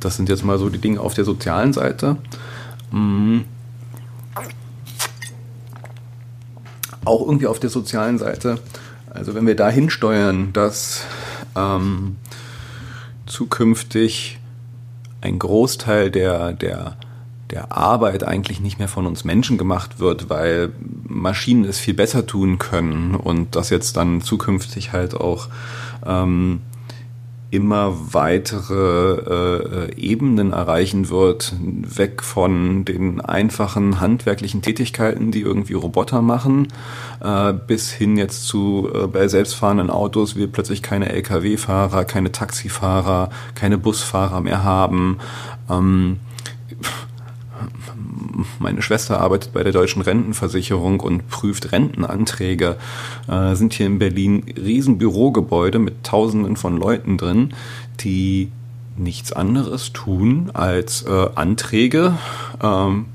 Das sind jetzt mal so die Dinge auf der sozialen Seite. Mhm. Auch irgendwie auf der sozialen Seite. Also wenn wir dahin steuern, dass ähm, zukünftig ein Großteil der, der, der Arbeit eigentlich nicht mehr von uns Menschen gemacht wird, weil Maschinen es viel besser tun können und das jetzt dann zukünftig halt auch ähm, immer weitere äh, Ebenen erreichen wird, weg von den einfachen handwerklichen Tätigkeiten, die irgendwie Roboter machen, äh, bis hin jetzt zu äh, bei selbstfahrenden Autos wir plötzlich keine Lkw-Fahrer, keine Taxifahrer, keine Busfahrer mehr haben. Ähm, meine Schwester arbeitet bei der deutschen Rentenversicherung und prüft Rentenanträge. Äh, sind hier in Berlin riesen Bürogebäude mit Tausenden von Leuten drin, die nichts anderes tun als äh, Anträge ähm,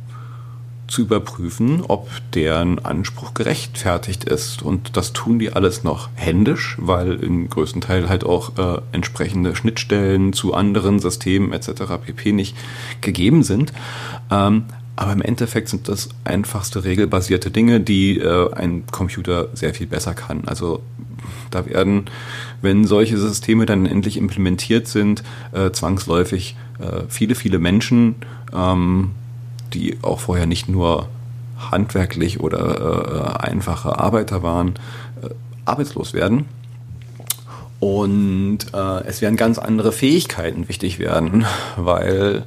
zu überprüfen, ob deren Anspruch gerechtfertigt ist. Und das tun die alles noch händisch, weil im größten Teil halt auch äh, entsprechende Schnittstellen zu anderen Systemen etc. pp. nicht gegeben sind. Ähm, aber im Endeffekt sind das einfachste regelbasierte Dinge, die äh, ein Computer sehr viel besser kann. Also da werden, wenn solche Systeme dann endlich implementiert sind, äh, zwangsläufig äh, viele, viele Menschen, ähm, die auch vorher nicht nur handwerklich oder äh, einfache Arbeiter waren, äh, arbeitslos werden. Und äh, es werden ganz andere Fähigkeiten wichtig werden, weil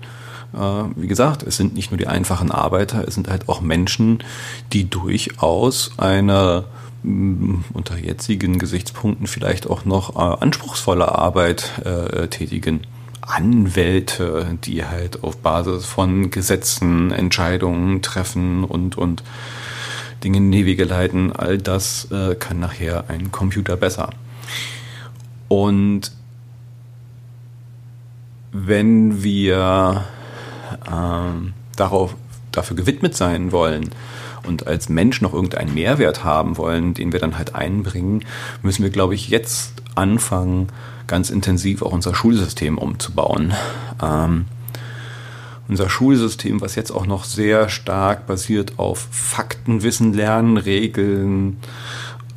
wie gesagt, es sind nicht nur die einfachen Arbeiter, es sind halt auch Menschen, die durchaus eine mm, unter jetzigen Gesichtspunkten vielleicht auch noch äh, anspruchsvolle Arbeit äh, tätigen. Anwälte, die halt auf Basis von Gesetzen Entscheidungen treffen und, und Dinge in die Wege leiten, all das äh, kann nachher ein Computer besser. Und wenn wir ähm, darauf, dafür gewidmet sein wollen und als Mensch noch irgendeinen Mehrwert haben wollen, den wir dann halt einbringen, müssen wir, glaube ich, jetzt anfangen, ganz intensiv auch unser Schulsystem umzubauen. Ähm, unser Schulsystem, was jetzt auch noch sehr stark basiert auf Faktenwissen lernen, Regeln,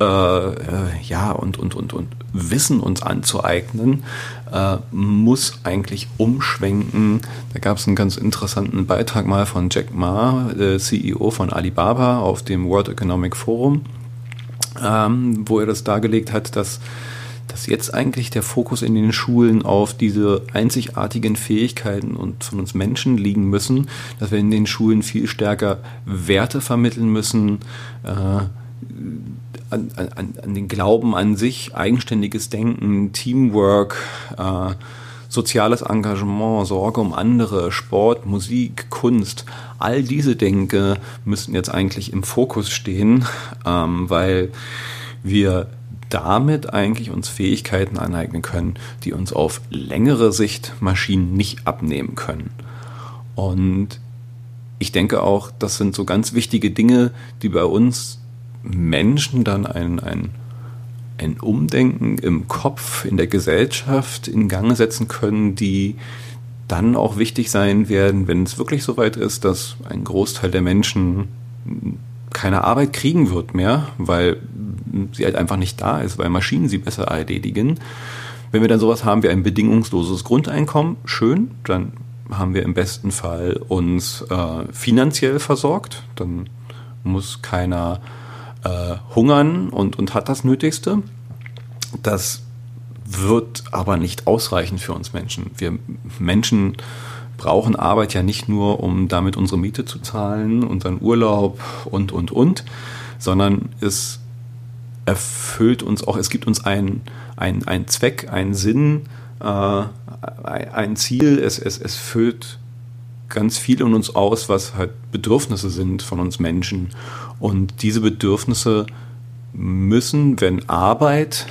äh, äh, ja, und, und, und, und Wissen uns anzueignen, äh, muss eigentlich umschwenken. Da gab es einen ganz interessanten Beitrag mal von Jack Ma, äh, CEO von Alibaba, auf dem World Economic Forum, ähm, wo er das dargelegt hat, dass dass jetzt eigentlich der Fokus in den Schulen auf diese einzigartigen Fähigkeiten und von uns Menschen liegen müssen, dass wir in den Schulen viel stärker Werte vermitteln müssen, äh, an, an, an den Glauben an sich, eigenständiges Denken, Teamwork, äh, soziales Engagement, Sorge um andere, Sport, Musik, Kunst, all diese Denke müssten jetzt eigentlich im Fokus stehen, ähm, weil wir damit eigentlich uns Fähigkeiten aneignen können, die uns auf längere Sicht Maschinen nicht abnehmen können. Und ich denke auch, das sind so ganz wichtige Dinge, die bei uns Menschen dann ein, ein, ein Umdenken im Kopf, in der Gesellschaft in Gang setzen können, die dann auch wichtig sein werden, wenn es wirklich so weit ist, dass ein Großteil der Menschen keine Arbeit kriegen wird mehr, weil sie halt einfach nicht da ist, weil Maschinen sie besser erledigen. Wenn wir dann sowas haben wie ein bedingungsloses Grundeinkommen, schön, dann haben wir im besten Fall uns äh, finanziell versorgt, dann muss keiner äh, hungern und, und hat das Nötigste. Das wird aber nicht ausreichen für uns Menschen. Wir Menschen brauchen Arbeit ja nicht nur, um damit unsere Miete zu zahlen, unseren Urlaub und, und, und, sondern es erfüllt uns auch, es gibt uns einen, einen, Zweck, einen Sinn, äh, ein Ziel, es, es, es füllt ganz viel in uns aus, was halt Bedürfnisse sind von uns Menschen. Und diese Bedürfnisse müssen, wenn Arbeit,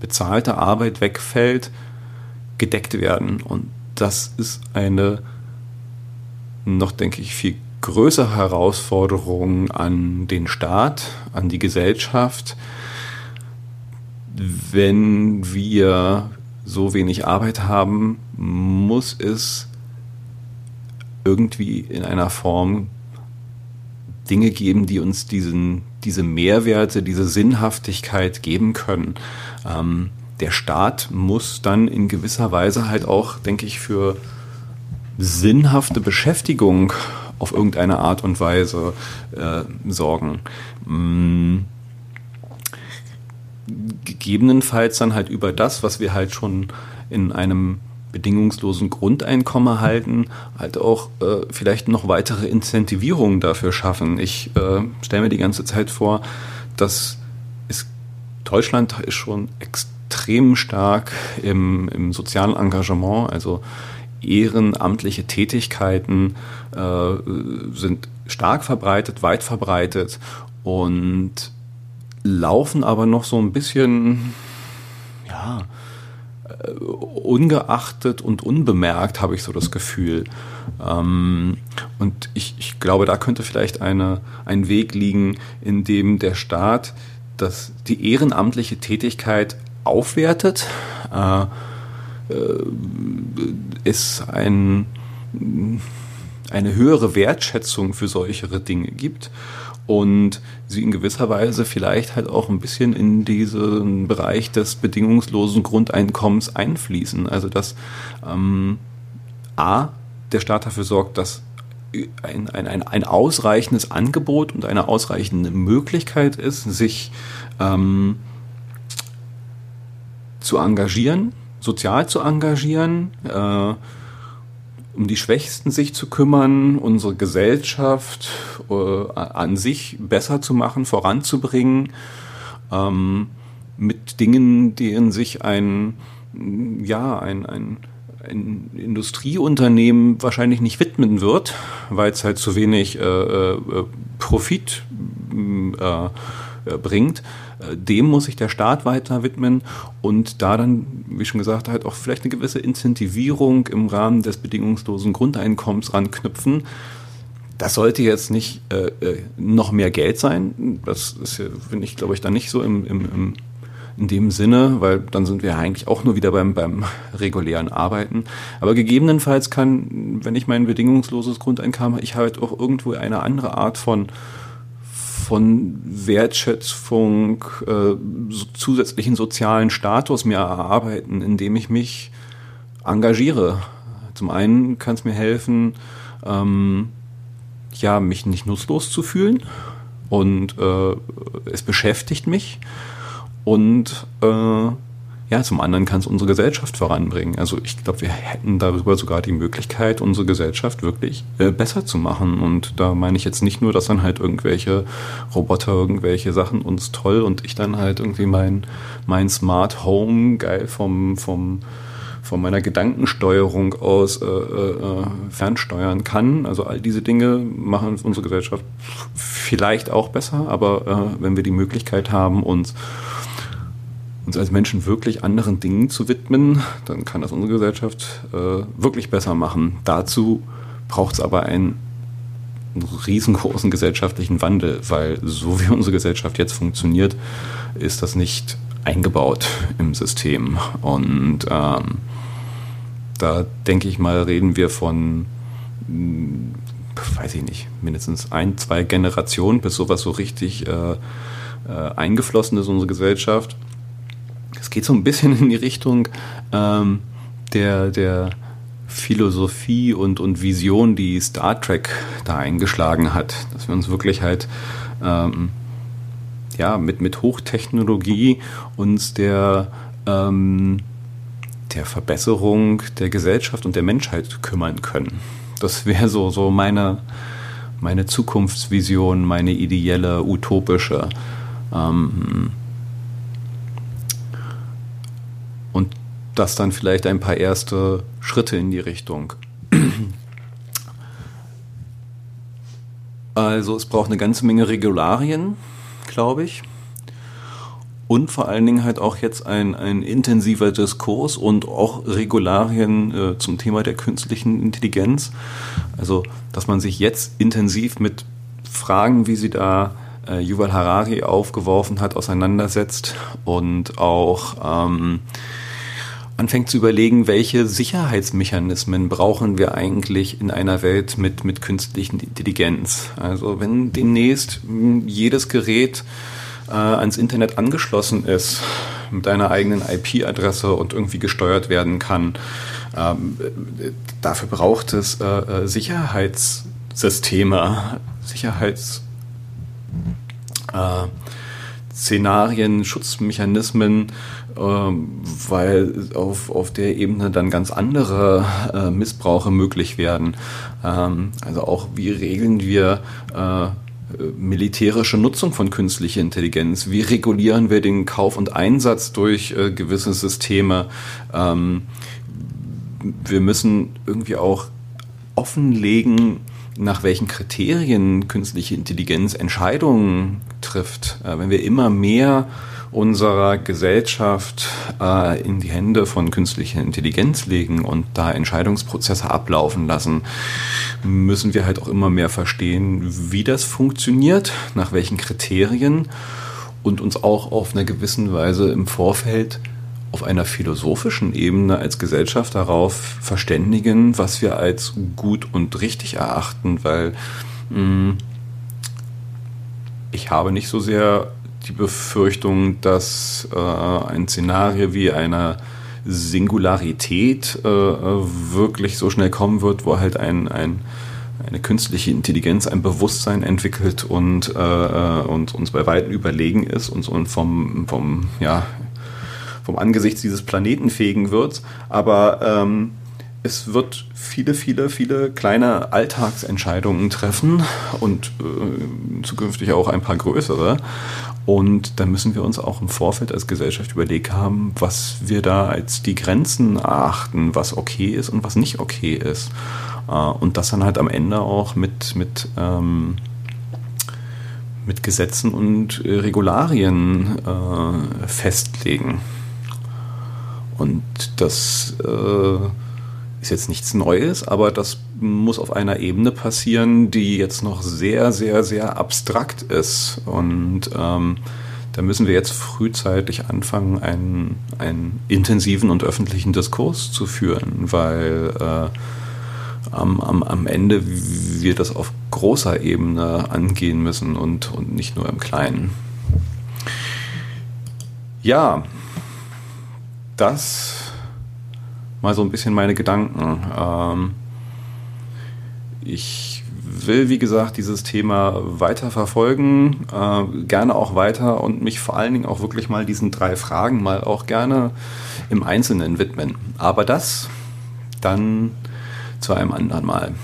bezahlte Arbeit wegfällt, gedeckt werden. Und das ist eine noch, denke ich, viel größere Herausforderung an den Staat, an die Gesellschaft, wenn wir so wenig Arbeit haben, muss es irgendwie in einer Form Dinge geben, die uns diesen, diese Mehrwerte, diese Sinnhaftigkeit geben können. Ähm, der Staat muss dann in gewisser Weise halt auch, denke ich, für sinnhafte Beschäftigung auf irgendeine Art und Weise äh, sorgen. Mm. Gegebenenfalls dann halt über das, was wir halt schon in einem bedingungslosen Grundeinkommen halten, halt auch äh, vielleicht noch weitere Incentivierungen dafür schaffen. Ich äh, stelle mir die ganze Zeit vor, dass es, Deutschland ist schon extrem stark im, im sozialen Engagement, also ehrenamtliche Tätigkeiten äh, sind stark verbreitet, weit verbreitet und laufen aber noch so ein bisschen, ja, ungeachtet und unbemerkt, habe ich so das Gefühl. Ähm, und ich, ich glaube, da könnte vielleicht eine, ein Weg liegen, in dem der Staat das, die ehrenamtliche Tätigkeit aufwertet, äh, äh, es ein, eine höhere Wertschätzung für solchere Dinge gibt und sie in gewisser Weise vielleicht halt auch ein bisschen in diesen Bereich des bedingungslosen Grundeinkommens einfließen. Also dass ähm, A, der Staat dafür sorgt, dass ein, ein, ein, ausreichendes Angebot und eine ausreichende Möglichkeit ist, sich ähm, zu engagieren, sozial zu engagieren, äh, um die Schwächsten sich zu kümmern, unsere Gesellschaft äh, an sich besser zu machen, voranzubringen, ähm, mit Dingen, denen sich ein, ja, ein, ein, ein Industrieunternehmen wahrscheinlich nicht widmen wird, weil es halt zu wenig äh, äh Profit äh, äh, bringt, dem muss sich der Staat weiter widmen und da dann, wie schon gesagt, halt auch vielleicht eine gewisse Incentivierung im Rahmen des bedingungslosen Grundeinkommens ranknüpfen. Das sollte jetzt nicht äh, äh noch mehr Geld sein. Das ist, finde ich, glaube ich, dann nicht so im, im, im, in dem Sinne, weil dann sind wir eigentlich auch nur wieder beim, beim regulären Arbeiten. Aber gegebenenfalls kann, wenn ich mein bedingungsloses Grundeinkommen, ich halt auch irgendwo eine andere Art von von Wertschätzung, äh, zusätzlichen sozialen Status mir erarbeiten, indem ich mich engagiere. Zum einen kann es mir helfen, ähm, ja, mich nicht nutzlos zu fühlen und äh, es beschäftigt mich und äh, ja, zum anderen kann es unsere Gesellschaft voranbringen. Also ich glaube, wir hätten darüber sogar die Möglichkeit, unsere Gesellschaft wirklich äh, besser zu machen. Und da meine ich jetzt nicht nur, dass dann halt irgendwelche Roboter irgendwelche Sachen uns toll und ich dann halt irgendwie mein, mein Smart Home geil vom, vom von meiner Gedankensteuerung aus äh, äh, fernsteuern kann. Also all diese Dinge machen unsere Gesellschaft vielleicht auch besser, aber äh, wenn wir die Möglichkeit haben, uns uns als Menschen wirklich anderen Dingen zu widmen, dann kann das unsere Gesellschaft äh, wirklich besser machen. Dazu braucht es aber einen riesengroßen gesellschaftlichen Wandel, weil so wie unsere Gesellschaft jetzt funktioniert, ist das nicht eingebaut im System. Und ähm, da denke ich mal, reden wir von, hm, weiß ich nicht, mindestens ein, zwei Generationen, bis sowas so richtig äh, äh, eingeflossen ist in unsere Gesellschaft es geht so ein bisschen in die Richtung ähm, der, der Philosophie und, und Vision, die Star Trek da eingeschlagen hat. Dass wir uns wirklich halt ähm, ja, mit, mit Hochtechnologie uns der ähm, der Verbesserung der Gesellschaft und der Menschheit kümmern können. Das wäre so, so meine, meine Zukunftsvision, meine ideelle, utopische. Ähm, und das dann vielleicht ein paar erste Schritte in die Richtung. Also es braucht eine ganze Menge Regularien, glaube ich. Und vor allen Dingen halt auch jetzt ein, ein intensiver Diskurs und auch Regularien äh, zum Thema der künstlichen Intelligenz. Also, dass man sich jetzt intensiv mit Fragen, wie sie da äh, Yuval Harari aufgeworfen hat, auseinandersetzt und auch ähm, anfängt zu überlegen, welche Sicherheitsmechanismen brauchen wir eigentlich in einer Welt mit, mit künstlichen Intelligenz. Also wenn demnächst jedes Gerät äh, ans Internet angeschlossen ist, mit einer eigenen IP-Adresse und irgendwie gesteuert werden kann, ähm, dafür braucht es äh, äh Sicherheitssysteme, Sicherheits... Äh, Szenarien, Schutzmechanismen, ähm, weil auf, auf der Ebene dann ganz andere äh, Missbrauche möglich werden. Ähm, also auch wie regeln wir äh, militärische Nutzung von künstlicher Intelligenz? Wie regulieren wir den Kauf und Einsatz durch äh, gewisse Systeme? Ähm, wir müssen irgendwie auch offenlegen, nach welchen Kriterien künstliche Intelligenz Entscheidungen trifft. Äh, wenn wir immer mehr unserer Gesellschaft äh, in die Hände von künstlicher Intelligenz legen und da Entscheidungsprozesse ablaufen lassen, müssen wir halt auch immer mehr verstehen, wie das funktioniert, nach welchen Kriterien und uns auch auf einer gewissen Weise im Vorfeld auf einer philosophischen Ebene als Gesellschaft darauf verständigen, was wir als gut und richtig erachten, weil mh, mm, ich habe nicht so sehr die Befürchtung, dass äh, ein Szenario wie einer Singularität äh, wirklich so schnell kommen wird, wo halt ein, ein, eine künstliche Intelligenz ein Bewusstsein entwickelt und, äh, äh und uns bei weitem überlegen ist und, und vom, vom, ja, vom Angesichts dieses Planeten fegen wird. Aber ähm, es wird viele, viele, viele kleine Alltagsentscheidungen treffen und äh, zukünftig auch ein paar größere. Und da müssen wir uns auch im Vorfeld als Gesellschaft überlegt haben, was wir da als die Grenzen erachten, was okay ist und was nicht okay ist. Äh, und das dann halt am Ende auch mit, mit, ähm, mit Gesetzen und Regularien äh, festlegen. Und das äh, ist jetzt nichts Neues, aber das muss auf einer Ebene passieren, die jetzt noch sehr, sehr, sehr abstrakt ist. Und ähm, da müssen wir jetzt frühzeitig anfangen, einen, einen intensiven und öffentlichen Diskurs zu führen, weil äh, am, am, am Ende wir das auf großer Ebene angehen müssen und, und nicht nur im Kleinen. Ja, das mal so ein bisschen meine Gedanken. Ähm, ich will, wie gesagt, dieses Thema weiter verfolgen, äh, gerne auch weiter und mich vor allen Dingen auch wirklich mal diesen drei Fragen mal auch gerne im Einzelnen widmen. Aber das dann zu einem anderen Mal.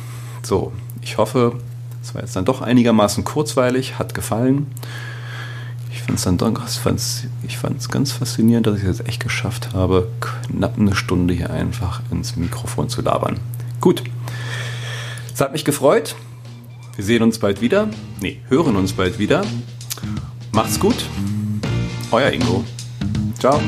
So, ich hoffe, es war jetzt dann doch einigermaßen kurzweilig, hat gefallen fand es dann doch, ich fand es ganz faszinierend, dass ich es echt geschafft habe, knapp eine Stunde hier einfach ins Mikrofon zu labern. Gut. Es hat mich gefreut. Wir sehen uns bald wieder. Nee, hören uns bald wieder. Macht's gut. Euer Ingo. Ciao.